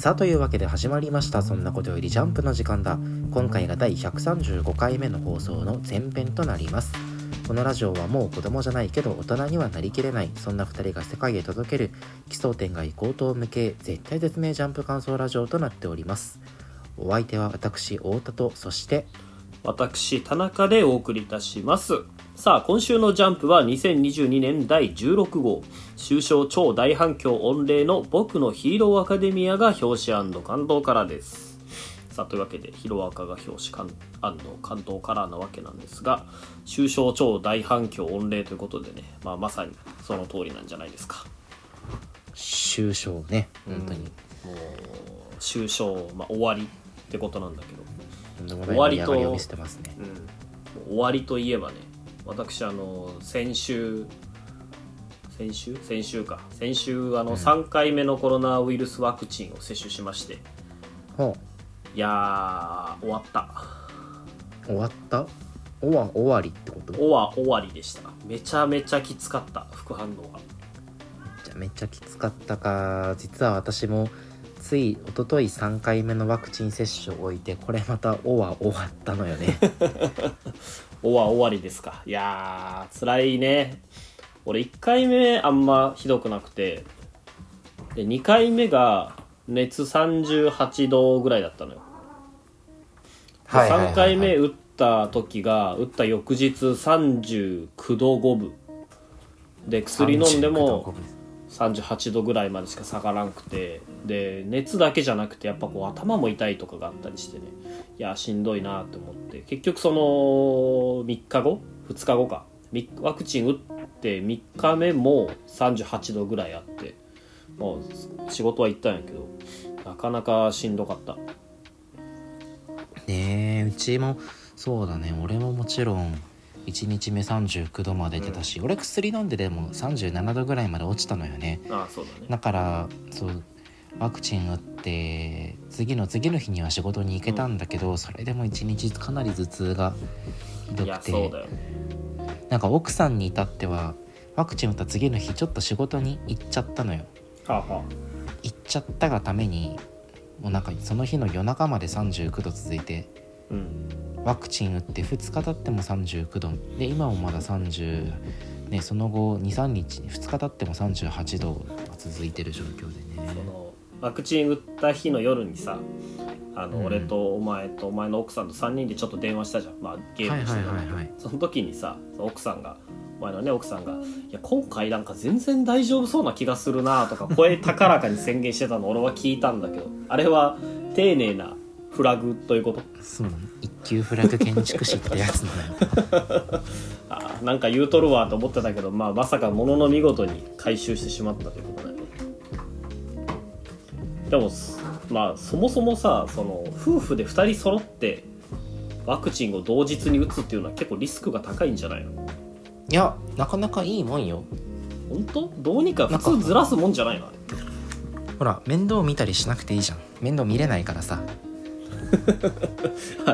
さあというわけで始まりました。そんなことよりジャンプの時間だ。今回が第135回目の放送の前編となります。このラジオはもう子供じゃないけど大人にはなりきれない。そんな2人が世界へ届ける。奇想天外高等無形絶対絶命ジャンプ感想ラジオとなっております。お相手は私太田とそして私田中でお送りいたします。さあ今週のジャンプは2022年第16号。終章超大反響御礼の僕のヒーローアカデミアが表紙感動からです。さあというわけでヒロアカが表紙感動からなわけなんですが終章超大反響御礼ということでね、まあ、まさにその通りなんじゃないですか。終章ね本当に、うん、もう終章、まあ、終わりってことなんだけど終わりと、ね、うん、終わりといえばね私あの先週先週？先週か。先週あの、3回目のコロナウイルスワクチンを接種しまして、う。ん、いや終わった。終わった？終わりってこと？終わりでした。めちゃめちゃきつかった副反応が。じゃめちゃきつかったか。実は私もつい一昨日3回目のワクチン接種を終えてこれまたおは終わったのよね。おは終わりですか。いやー辛いね。俺1回目あんまひどくなくてで2回目が熱38度ぐらいだったのよ、はい3回目打った時が打った翌日39度5分。で薬飲んでも38度ぐらいまでしか下がらんくてで熱だけじゃなくてやっぱこう頭も痛いとかがあったりしてね。いやしんどいなと思って。結局その3日後？2日後か。ワクチン打って3日目も38度ぐらいあってもう仕事は行ったんやけどなかなかしんどかった。ねえうちもそうだね。俺ももちろん1日目39度まで出たし、うん、俺薬飲んででも37度ぐらいまで落ちたのよね。あそうだね。だからそうワクチン打って次の次の日には仕事に行けたんだけど、うん、それでも1日かなり頭痛がひどくて、ね、なんか奥さんに至ってはワクチン打った次の日ちょっと仕事に行っちゃったのよ。はあはあ、行っちゃったがためにもうなんかその日の夜中まで39度続いて、うん、ワクチン打って2日経っても39度。で今もまだ30ねその後23日2日経っても38度が続いてる状況でね。そのワクチン打った日の夜にさあの、うん、俺とお前とお前の奥さんと3人でちょっと電話したじゃん、まあ、ゲームしてた、はいはい、その時にさ奥さんがお前のね奥さんが「いや今回なんか全然大丈夫そうな気がするな」とか声高らかに宣言してたの俺は聞いたんだけどあれは丁寧なフラグということ。そうなの一級フラグ建築士ってやつなのよ あなんか言うとるわと思ってたけど、まあ、まさかものの見事に回収してしまったということだよね。でもまあそもそもさその夫婦で2人揃ってワクチンを同日に打つっていうのは結構リスクが高いんじゃないの？いやなかなかいいもんよ。本当？どうにか普通ずらすもんじゃないの？ほら面倒見たりしなくていいじゃん。面倒見れないからさ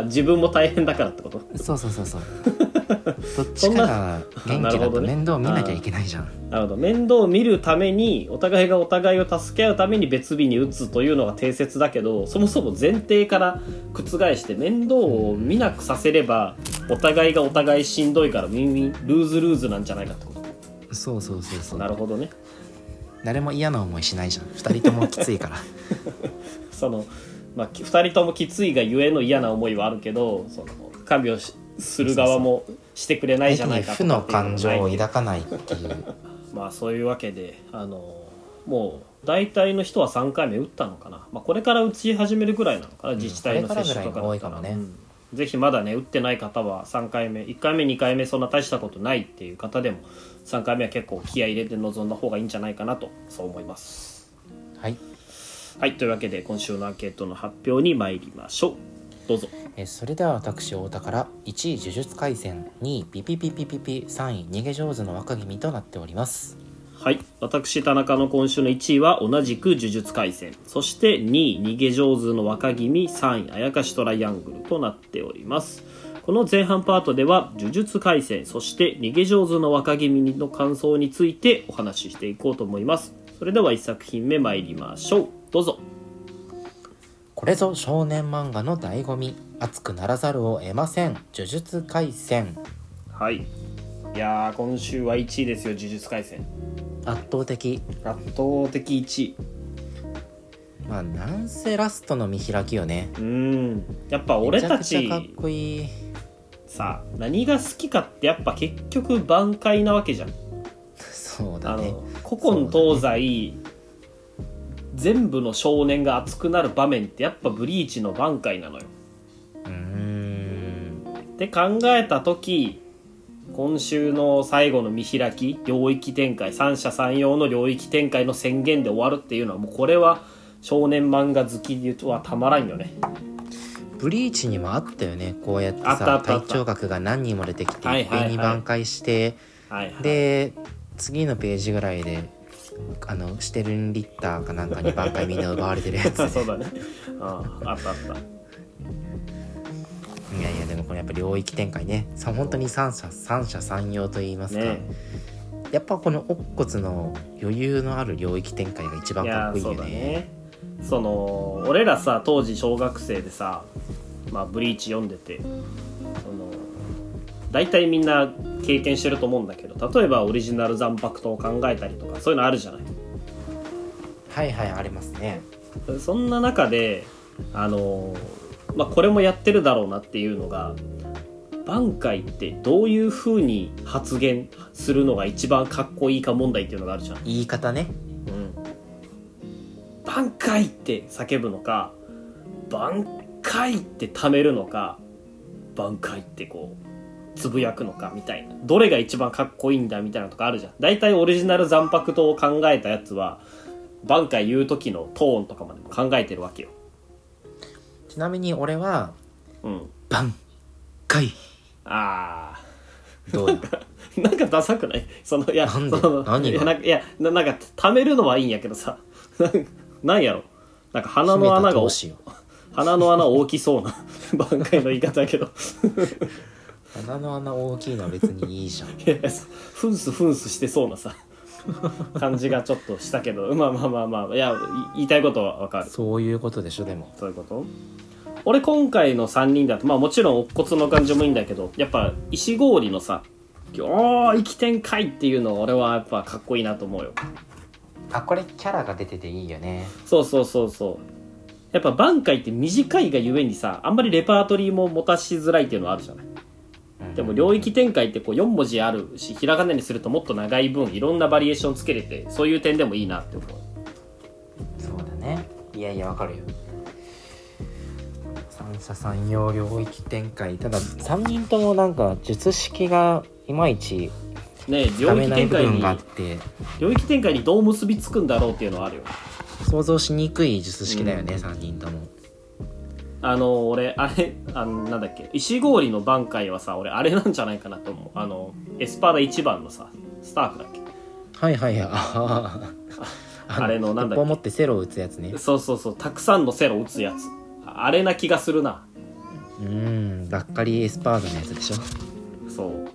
自分も大変だからってこと？そうそうそうそう。どっちかが元気だと面倒見なきゃいけないじゃん。なるほど。面倒を見るためにお互いがお互いを助け合うために別日に打つというのが定説だけどそもそも前提から覆して面倒を見なくさせればお互いがお互いしんどいからウィンウィンルーズルーズなんじゃないかってこと？そうそうそうそう。なるほどね。誰も嫌な思いしないじゃん。2人ともきついから。そのまあ、2人ともきついがゆえの嫌な思いはあるけどその看病する側もしてくれないじゃないか負の感情を抱かないっていう。まあそういうわけであのもう大体の人は3回目打ったのかな、まあ、これから打ち始めるぐらいなのかな、自治体の接種とかだったら、ね。うん、ぜひまだね打ってない方は3回目1回目2回目そんな大したことないっていう方でも3回目は結構気合い入れて臨んだ方がいいんじゃないかなとそう思います。はいはい、というわけで今週のアンケートの発表に参りましょう。どうぞ。えそれでは私太田から1位呪術廻戦2位ピピピピピピ3位逃げ上手の若君となっております。はい私田中の今週の1位は同じく呪術廻戦。そして2位逃げ上手の若君3位あやかしトライアングルとなっております。この前半パートでは呪術廻戦そして逃げ上手の若君の感想についてお話ししていこうと思いますそれでは1作品目参りましょう。どうぞ。これぞ少年漫画の醍醐味。熱くならざるを得ません。呪術廻戦。はい。いやー今週は1位ですよ呪術廻戦。圧倒的。圧倒的1位。まあなんせラストの見開きよね。うん。やっぱ俺ためちかっちこいい。さ何が好きかってやっぱ結局挽回なわけじゃん。そうだね古今東西、全部の少年が熱くなる場面ってやっぱブリーチの挽回なのよ。うーん。って考えた時今週の最後の見開き領域展開三者三様の領域展開の宣言で終わるっていうのはもうこれは少年漫画好きはたまらんよね。ブリーチにもあったよね。こうやってさったあった隊長学が何人も出てきて一遍に挽回してはいはい。で次のページぐらいであのシュテルンリッターかなんかに挽回みんな奪われてるやつ。そうだね。あああったあった。いやいやでもこれやっぱ領域展開ね。さ本当に三者三者三様と言いますか、ね。やっぱこの乙骨の余裕のある領域展開が一番かっこいいよね。だね。その俺らさ当時小学生でさまあブリーチ読んでてその大体みんな経験してると思うんだけど例えばオリジナル残白刀を考えたりとかそういうのあるじゃない？はいはいありますね。そんな中であのまあこれもやってるだろうなっていうのが挽回ってどういう風に発言するのが一番かっこいいか問題っていうのがあるじゃん。言い方ね。うん、挽回って叫ぶのか挽回って貯めるのか挽回ってこうつぶやくのかみたいな。どれが一番かっこいいんだみたいなとかあるじゃん。大体オリジナル残白刀を考えたやつは挽回言う時のトーンとかまでも考えてるわけよ。ちなみに俺はうん。挽回あどうよー なんかダサくない？そのいやなんで？その何が？いやなんかいやななんか貯めるのはいいんやけどさ。なんやろ？なんか鼻の穴が秘めた闘志よ 鼻の穴大きそうな挽回の言い方やけど鼻の穴大きいのは別にいいじゃん。いやいやフンスフンスしてそうなさ感じがちょっとしたけどまあまあまあまあいやい言いたいことはわかる。そういうことでしょでも。そういうこと？俺今回の3人だとまあもちろん乙骨の感じもいいんだけどやっぱ石氷のさ「おー生きてんかい!」っていうの俺はやっぱかっこいいなと思うよ。あこれキャラが出てていいよね。そうそうそうそう。やっぱ挽回って短いがゆえにさあんまりレパートリーも持たしづらいっていうのはあるじゃない？でも領域展開ってこう4文字あるしひらがなにするともっと長い分いろんなバリエーションつけれてそういう点でもいいなって思う。そうだね。いやいやわかるよ。三者三様領域展開。ただ3人ともなんか術式がいまいちね領域展開に領域展開にどう結びつくんだろうっていうのはあるよ。想像しにくい術式だよね、うん。3人ともあの俺あれあのなんだっけ石氷の挽回はさ俺あれなんじゃないかなと思う。あのエスパーダ1番のさスターフだっけ。はいはいはい。あああれのなんだっけ。持ってセロを撃つやつね。そうそうそう。たくさんのセロ打つやつ。あれな気がするな。うーんがっかりエスパードのやつでしょ。そう。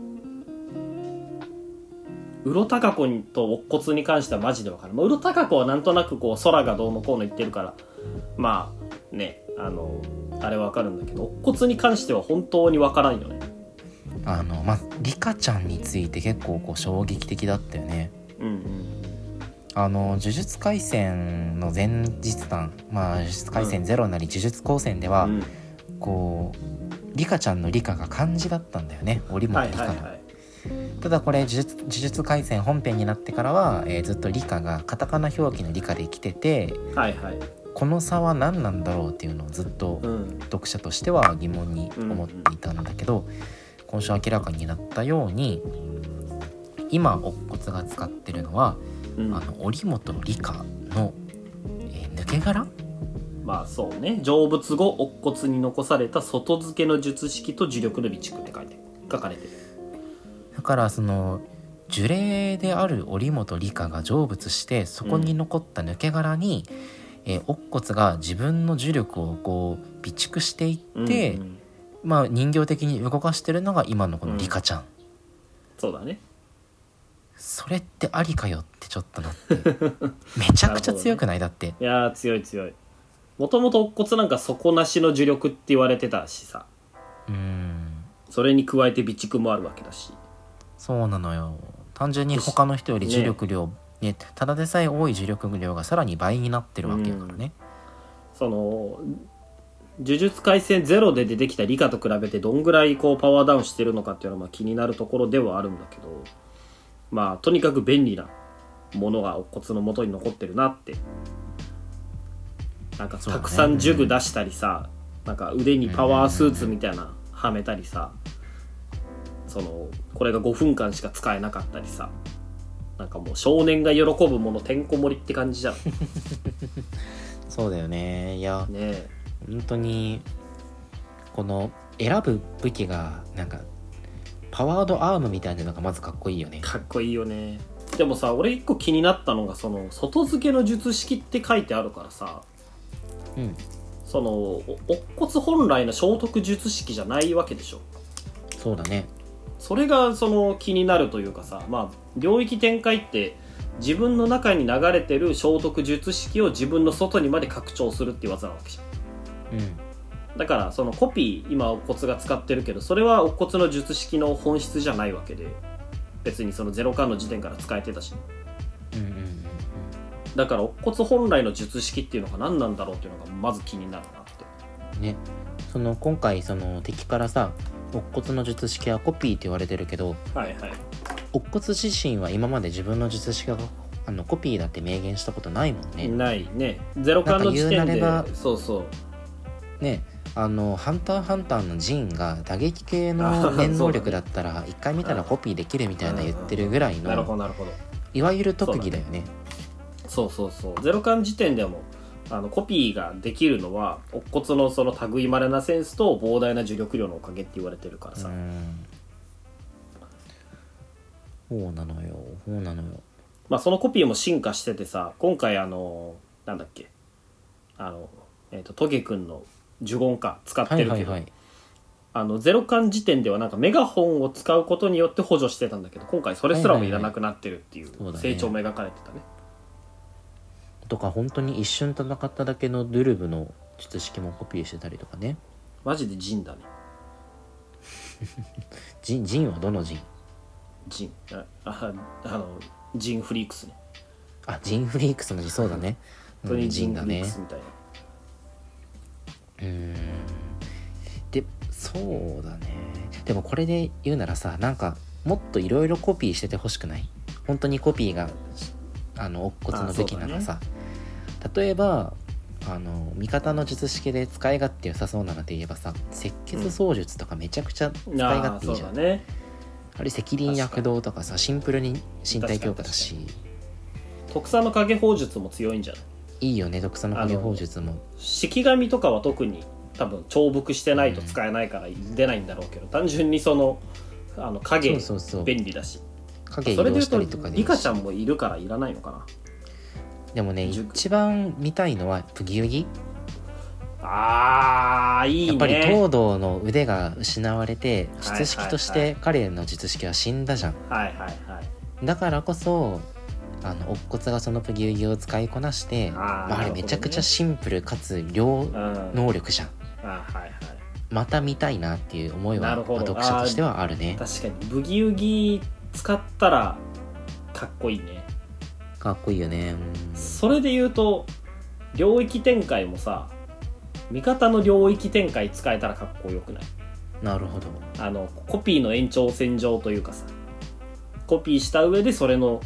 うろたか子と乙骨に関してはマジで分かる、まあ、うろたか子はなんとなくこう空がどうのこうの言ってるから。まあねあのあれ分かるんだけど乙骨に関しては本当に分からんよね。あのまあリカちゃんについて結構こう衝撃的だったよね。うんうん。あの呪術廻戦の前日談まあ呪術廻戦ゼロなり呪術高専では、うん。こうリカちゃんのリカが漢字だったんだよね織本はいリカの、はいはい。ただこれ呪術呪術廻戦本編になってからは、えーずっとリカがカタカナ表記のリカで来ててはいはいこの差は何なんだろうっていうのをずっとうん。読者としては疑問に思っていたんだけど、今週明らかになったように今乙骨が使ってるのは、うん。あの織本理科の、えー抜け殻？まあそうね。成仏後乙骨に残された外付けの術式と呪力の備蓄って書いて書かれてる。だからその呪霊である織本理科が成仏してそこに残った抜け殻に、えー乙骨が自分の呪力をこう備蓄していって、うんうん。まあ人形的に動かしてるのが今のこのリカちゃん、そうだね。それってありかよってちょっとなって。めちゃくちゃ強くない？だって。いやー強い強い。もともと乙骨なんか底なしの呪力って言われてたしさ。うん。それに加えて備蓄もあるわけだし。そうなのよ。単純に他の人より重力量、ねただでさえ多い重力量がさらに倍になってるわけだからね、その呪術廻戦ゼロで出てきた理科と比べてどんぐらいこうパワーダウンしてるのかっていうのはま気になるところではあるんだけどまあとにかく便利なものが乙骨の元に残ってるなって。なんかたくさん呪具出したりさ、なんか腕にパワースーツみたいなはめたりさそのこれが5分間しか使えなかったりさ。なんかもう少年が喜ぶものてんこ盛りって感じじゃん。ね そうだよね。いやえ。本当にこの選ぶ武器がなんかパワードアームみたいなのがまずかっこいいよね。かっこいいよね。でもさ俺一個気になったのがその外付けの術式って書いてあるからさ。うん。そのお乙骨本来の聖徳術式じゃないわけでしょ。そうだねそれがその気になるというかさまあ領域展開って自分の中に流れてる聖徳術式を自分の外にまで拡張するっていう技なわけじゃん。うん。だからそのコピー今乙骨が使ってるけどそれは乙骨の術式の本質じゃないわけで別にそのゼロ巻の時点から使えてたし。うんうんうん。うんだから乙骨本来の術式っていうのが何なんだろうっていうのがまず気になるなって。ね。その今回その敵からさ乙骨の術式はコピーって言われてるけどはいはい。乙骨自身は今まで自分の術式があのコピーだって明言したことないもんね。ないね。ゼロ巻の時点でそうそう。ねあの「ハンターハンター」のジンが打撃系あの念能力だだったら一回見たらコピーできるみたいな言ってるぐらいなるほどのなるほど。いわゆる特技だよね。そうそうそうゼロ巻時点でもあのコピーができるのは乙骨のその類まれなセンスと膨大な呪力量のおかげって言われてるからさ、うん。そうなのよ。そうなのよ。まあそのコピーも進化しててさ今回あのなんだっけ。あのえっ、とトゲくんの呪言か使ってはいるけど、はいはい。あのゼロ巻時点ではなんかメガホンを使うことによって補助してたんだけど今回それすらもいらなくなってるっていう成長も描かれてたねとか本当に一瞬戦っただけのドゥルブの術式もコピーしてたりとかね。マジでジンだね。ジンジンはどのジン？ジン。あああのジンフリークスね。あジンフリークスのそうだね。本当にジンフリーだね。クスみたいな、うーん。でそうだね。でもこれで言うならさなんかもっといろいろコピーしててほしくない？本当にコピーがあの乙骨の武器ならさ、例えばあの味方の術式で使い勝手良さそうなので言えばさ赤血操術とかめちゃくちゃ使いあ勝あ手いいじゃん、そうだね。あれ赤輪躍動とかさシンプルに身体強化だし。特産の影砲術も強いんじゃない？いいよね毒素の影砲術も。式紙とかは特に多分重複してないと使えないから出ないんだろうけど、単純にそのあの影便利だし。影移それで動し。た言うとりとかでリカちゃんもいるからいらないのかなでもね塾。一番見たいのはプギウギあーいいね。やっぱり東堂の腕が失われてはい術式として彼の術式は死んだじゃん。はいはいはい。だからこそあの乙骨がそのプギウギを使いこなしてあーまあ、あれめちゃくちゃシンプルかつ両うん能力じゃん。あはいはい。また見たいなっていう思いはなるほど。読者としてはあるね。確かに。ブギウギ使ったらかっこいいねかっこいいよね。うんそれで言うと領域展開もさ味方の領域展開使えたらかっこよくない？なるほど。あのコピーの延長線上というかさコピーした上でそれの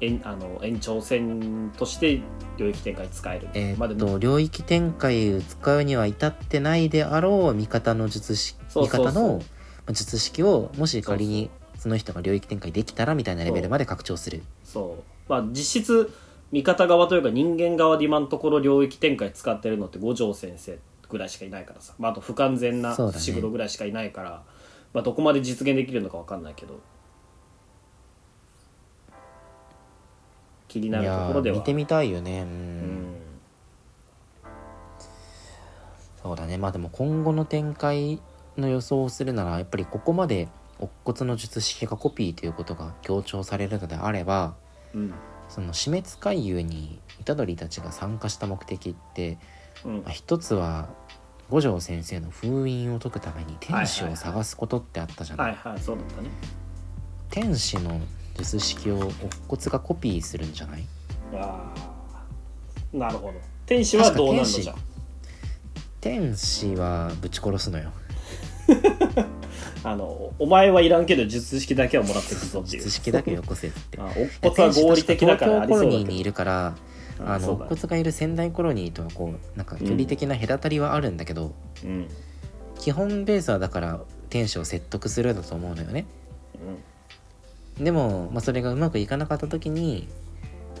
延あの延長線として領域展開使える。えーっと領域展開を使うには至ってないであろう味方の術式味方のまあ術式をもし仮にその人が領域展開できたらみたいなレベルまで拡張する。そうまあ実質味方側というか人間側で今のところ領域展開使ってるのって五条先生ぐらいしかいないからさ、まあ、あと不完全な伏黒ぐらいしかいないから、まあ、どこまで実現できるのか分かんないけど。気になるところでは。ー見てみたいよね。うん、うん。そうだね。まあでも今後の展開の予想をするならやっぱりここまで乙骨の術式がコピーということが強調されるのであればうん。その死滅回遊に虎杖たちが参加した目的ってうん。まあ一つは五条先生の封印を解くために天使を探すことってあったじゃない,、はいはいそうだったね。天使の術式を乙骨がコピーするんじゃない？ああなるほど。天使はどうなるのじゃ。天使はぶち殺すのよ あのお前はいらんけど術式だけはもらってくぞっていう。術式だけよこせって。あ乙骨は合理的だからありそうだけど。ニーにいるか。らあの乙骨がいる仙台コロニーとはこうなんか距離的な隔たりはあるんだけど、うん。基本ベースはだから天使を説得するだと思うのよね。うん。でも、まあ、それがうまくいかなかった時に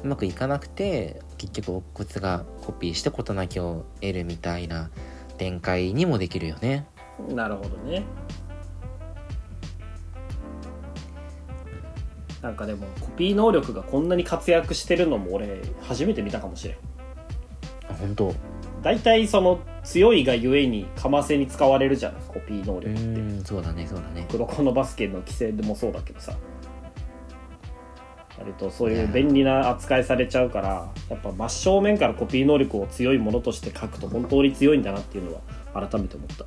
うまくいかなくて結局乙骨がコピーして事なきを得るみたいな展開にもできるよね。なるほどねなんかでもコピー能力がこんなに活躍してるのも俺初めて見たかもしれん。あ本当？う大体その強いがゆえにかませに使われるじゃんコピー能力って。そうだねそうだね。黒子のバスケの規制でもそうだけどさ。割とそういう便利な扱いされちゃうからやっぱ真正面からコピー能力を強いものとして書くと本当に強いんだなっていうのは改めて思った。そう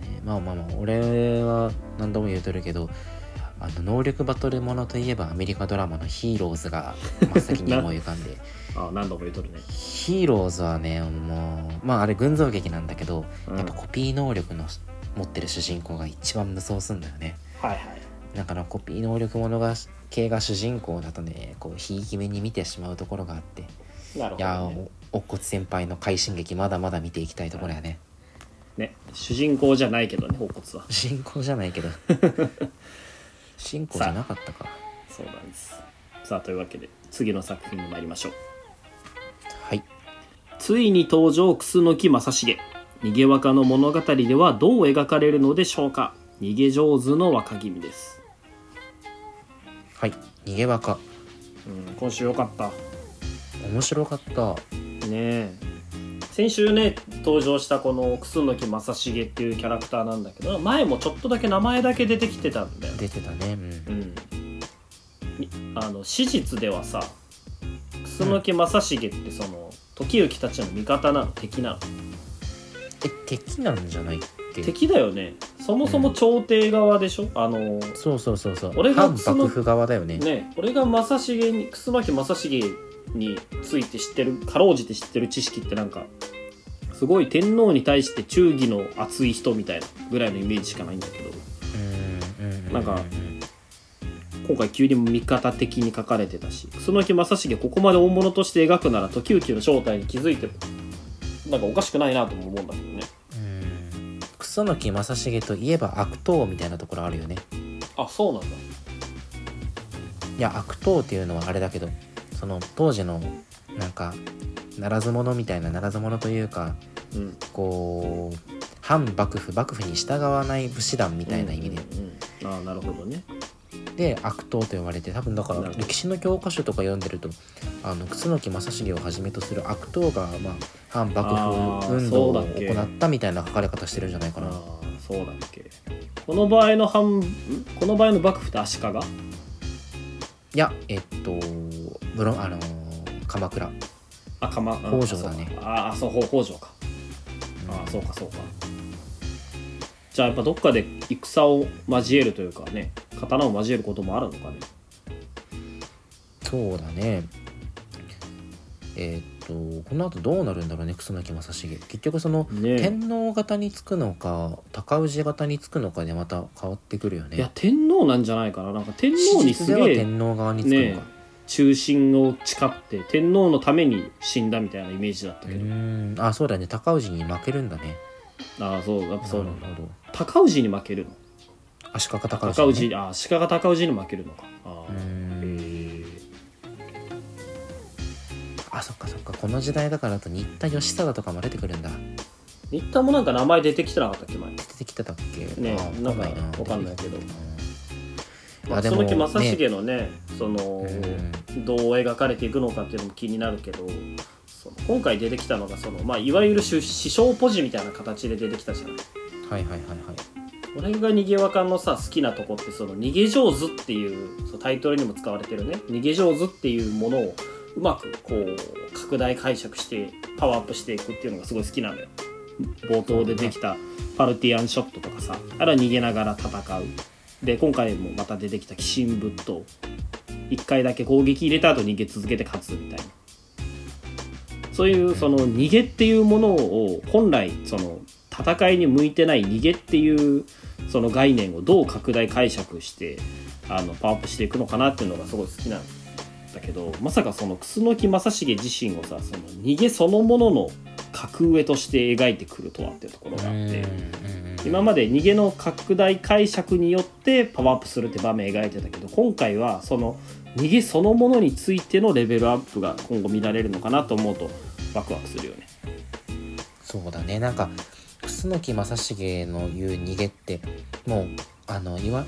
だね。まあまあまあ俺は何度も言うとるけどあの能力バトルものといえばアメリカドラマの「ヒーローズ」が 真っ先に思い浮かんで。あ何度も言うとるね。ヒーローズはねもうまああれ群像劇なんだけど、うん。やっぱコピー能力の持ってる主人公が一番無双すんだよね。はいはい。だからコピー能力ものが系が主人公だとねこうひいき目に見てしまうところがあって。なるほいやどねお乙骨先輩の快進撃まだまだ見ていきたいところやね。ね主人公じゃないけどね乙骨は。主人公じゃないけど 主人公じゃなかったか。そうなんです。さあというわけで次の作品に参りましょう。はい。ついに登場楠木正成。逃げ若の物語ではどう描かれるのでしょうか。逃げ上手の若君です、はい。逃げ若。うん、今週よかった。面白かった。ねえ先週ね登場したこの楠木正成っていうキャラクターなんだけど前もちょっとだけ名前だけ出てきてたんだよ。出てたね。うん。うん。みあの史実ではさ楠木正成ってその時行たちの味方なの？敵なの？え敵なんじゃないっけ？敵だよね。そもそも朝廷側でしょ、あのそうそうそうそう。俺が反その幕府側だよね。ね俺が正成に楠木正成について知ってるかろうじて知ってる知識ってなんかすごい天皇に対して忠義の熱い人みたいなぐらいのイメージしかないんだけど。うなんか今回急に味方的に書かれてたし。楠木正成ここまで大物として描くなら時行の正体に気づいてもなんかおかしくないなとも思うんだけどね。うん楠木正成といえば悪党みたいなところあるよね。あそうなんだ。いや悪党っていうのはあれだけどその当時のなんかならず者みたいなならず者というかうん。こう反幕府幕府に従わない武士団みたいな意味で、うんうんうんああなるほどね。で悪党と呼ばれて多分だから歴史の教科書とか読んでるとあの楠木正成をはじめとする悪党が、まあ、反幕府運動を行ったみたいな書かれ方してるんじゃないかな。ああそうだっけ。この場合の反んこの場合の幕府って足利？いやえっとブロあのー鎌倉あかま北条だね。ああそうほ北条か。ああそうかそうか。じゃあやっぱどっかで戦を交えるというかね刀を交えることもあるのかね。そうだね。えっとこの後どうなるんだろうね楠木正成。結局その、ねえ。天皇型につくのか高氏型につくのかでまた変わってくるよね。いや天皇なんじゃないかな。なんか天皇史にすげえ天皇側につくのか、ね忠心を誓って天皇のために死んだみたいなイメージだったうけど、ーん。あそうだね。高氏に負けるんだね。ああそうやっぱそうなんだなるほど。高氏に負けるの？足利高氏、ね、高氏ああ鹿が高氏に負けるのか。あー。あそっかそっか。この時代だからあと新田義貞とかも出てくるんだ。新田もなんか名前出てきてなかったっけ前？出てきてたっけ？ねあなんかわかんないな。わかんないけど。うんまあ、あでも楠木正成のねそのうんどう描かれていくのかっていうのも気になるけどその今回出てきたのがその、まあ、いわゆる師師匠ポジみたいな形で出てきたじゃない。はいはいはいはい。俺が逃げ若のさ好きなとこってその逃げ上手っていうそのタイトルにも使われてるね。逃げ上手っていうものをうまくこう拡大解釈してパワーアップしていくっていうのがすごい好きなのよ。冒頭でできたパルティアンショットとかさあれは逃げながら戦うで今回もまた出てきた鬼神仏刀1回だけ攻撃入れた後逃げ続けて勝つみたいな。そういうその逃げっていうものを本来その戦いに向いてない逃げっていうその概念をどう拡大解釈してあのパワーアップしていくのかなっていうのがすごい好きなんだけどまさかその楠木正成自身をさその逃げそのものの格上として描いてくるとはっていうところがあって。今まで逃げの拡大解釈によってパワーアップするって場面描いてたけど今回はその逃げそのものについてのレベルアップが今後見られるのかなと思うとワクワクするよね。そうだね。なんか楠木正成の言う逃げってもうあの言わ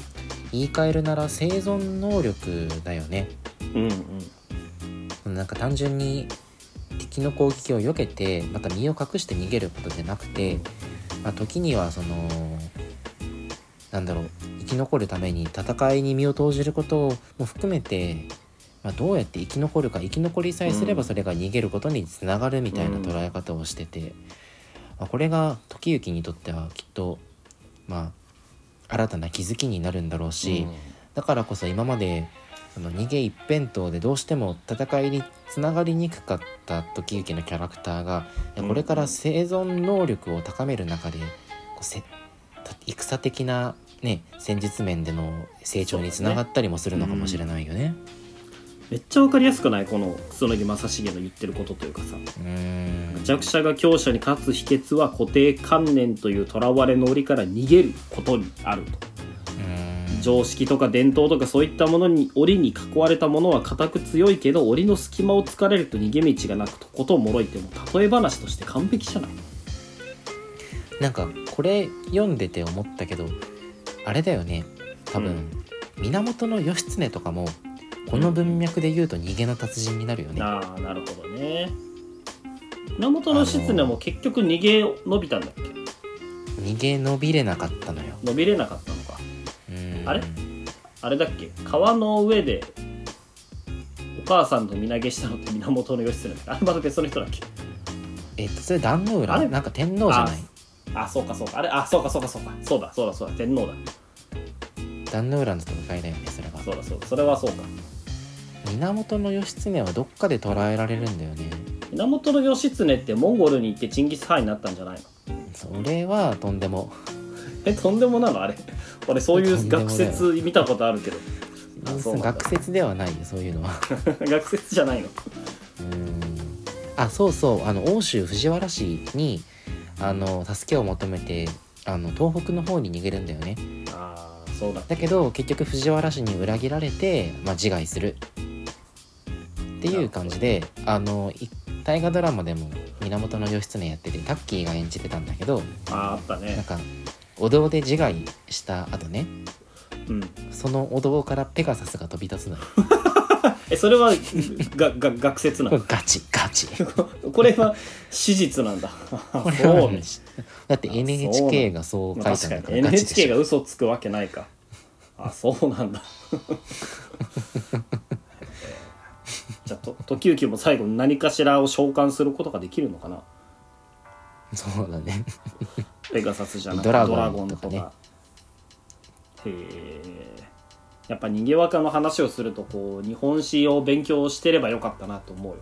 言い換えるなら生存能力だよね。うんうん。なんか単純に敵の攻撃を避けてまた身を隠して逃げることでなくて、まあ、時にはそのなんだろう生き残るために戦いに身を投じることも含めて、まあ、どうやって生き残るか生き残りさえすればそれが逃げることにつながるみたいな捉え方をしてて、まあ、これが時行にとってはきっとまあ新たな気づきになるんだろうし、だからこそ今までその逃げ一辺倒でどうしても戦いにつながりにくかった時行のキャラクターが、これから生存能力を高める中でこうせ戦的な、ね、戦術面での成長につながったりもするのかもしれないよね。めっちゃわかりやすくない？この楠木正成の言ってることというかさ。うーん弱者が強者に勝つ秘訣は固定観念というとらわれの檻から逃げることにあると常識とか伝統とかそういったものに檻に囲われたものは固く強いけど檻の隙間を突かれると逃げ道がなくとことをもろいってもう例え話として完璧じゃない。なんかこれ読んでて思ったけどあれだよね。多分、うん。源義経とかもこの文脈で言うと逃げの達人になるよね。ああなるほどね。源義経も結局逃げ伸びたんだっけ？逃げ延びれなかったのよ。伸びれなかったあれ？あれだっけ？川の上でお母さんと身投げしたのって源義経だっけあれまた別の人だっけ？えっとそれ壇ノあれ？浦なんか天皇じゃない？あそうかそうか。あれ？あそうかそうかそうか。そうだそうだそうだ。天皇だ。壇ノ浦の戦いだよねそれは。そうだそうだ。それはそうか。源義経はどっかで捉えられるんだよね。源義経ってモンゴルに行ってチンギス・ハンになったんじゃないの？それはとんでも。えとんでもなの？あれ俺そういう学説見たことあるけど。学説ではないよそういうのは。学説じゃないの。うーん。あそうそう。あの奥州藤原氏にあの助けを求めてあの東北の方に逃げるんだよね。ああそうだ。だけど結局藤原氏に裏切られて、まあ、自害する。っていう感じであのい大河ドラマでも源義経やっててタッキーが演じてたんだけどあーあったなんねかお堂で自害した後ね。うん。そのお堂からペガサスが飛び立つのよ。えそれはがが学説なの？これガチガチ。これは史実なんだ。これはねだって NHK がそうまあ書いた確かにんだからガチで NHK しょ。が嘘つくわけないか。あそうなんだ。じゃあと時行も最後に何かしらを召喚することができるのかな？そうだねペガサスじゃなくてドラゴンとかね。へえやっぱ逃げ若の話をするとこう日本史を勉強してればよかったなと思うよ。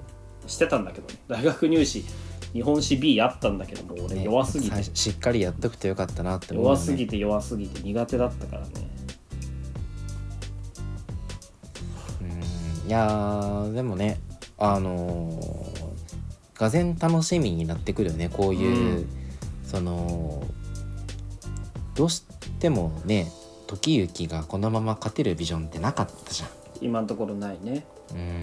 してたんだけどね。大学入試日本史 B あったんだけども俺ね弱すぎて、最初しっかりやっとくとよかったなって思うよね。弱すぎて弱すぎて苦手だったからね。うん。いやーでもねあのー、がぜん楽しみになってくるよねこういう、うんそのどうしてもね時行がこのまま勝てるビジョンってなかったじゃん。今のところないね。うん、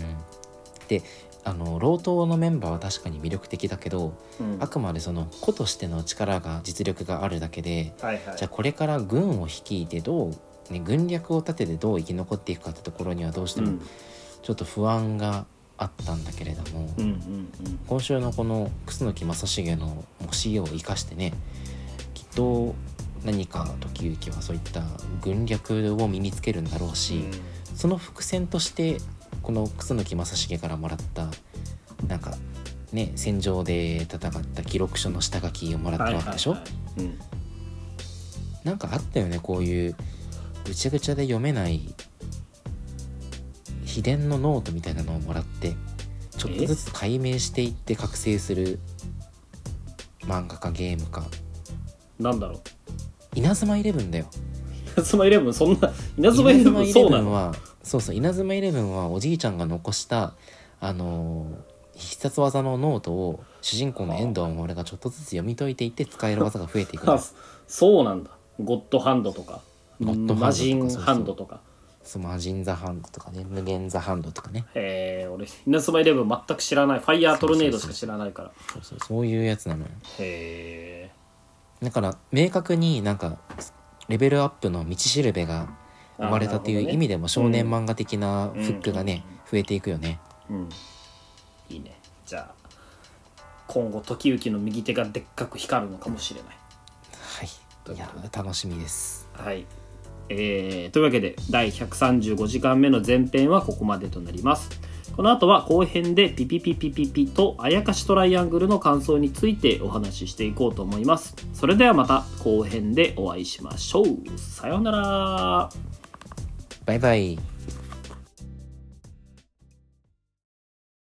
であの老頭のメンバーは確かに魅力的だけど、うん。あくまでその子としての力が実力があるだけではいはい。じゃあこれから軍を率いてどう、ね、軍略を立ててどう生き残っていくかってところにはどうしてもうん。ちょっと不安があったんだけれども、うんうん今週のこの楠木正成の教えを生かしてねきっと何か時行はそういった軍略を身につけるんだろうし、その伏線としてこの楠木正成からもらったなんかね戦場で戦った記録書の下書きをもらったわけでしょ、はいはいはい。うん。なんかあったよねこういうぐちゃぐちゃで読めない秘伝のノートみたいなのをもらってちょっとずつ解明していって覚醒する漫画かゲームか。なんだろう。イナズマイレブンだよ。イナズマイレブン？そんなイナズマイレブン？そうなの？はそうそうイナズマイレブンはおじいちゃんが残したあのー必殺技のノートを主人公の円堂守がちょっとずつ読み解いていって使える技が増えていくそうなんだ。ゴッドハンドとかゴッドハンドとかマジンハンドとかそのマジンザハンドとかね無限ザハンドとかね。へえ俺稲妻イレブン全く知らない。ファイヤートルネードしか知らないから。そうそうそういうやつなのよ。へえだから明確になんかレベルアップの道しるべが生まれたっていう意味でも少年漫画的なフックがね増えていくよね。うん。いいね。じゃあ今後時行の右手がでっかく光るのかもしれない。はい。いや楽しみです。はい、えーというわけで第135時間目の前編はここまでとなります。この後は後編でピピピピピピとあやかしトライアングルの感想についてお話ししていこうと思います。それではまた後編でお会いしましょう。さようなら。バイバイ。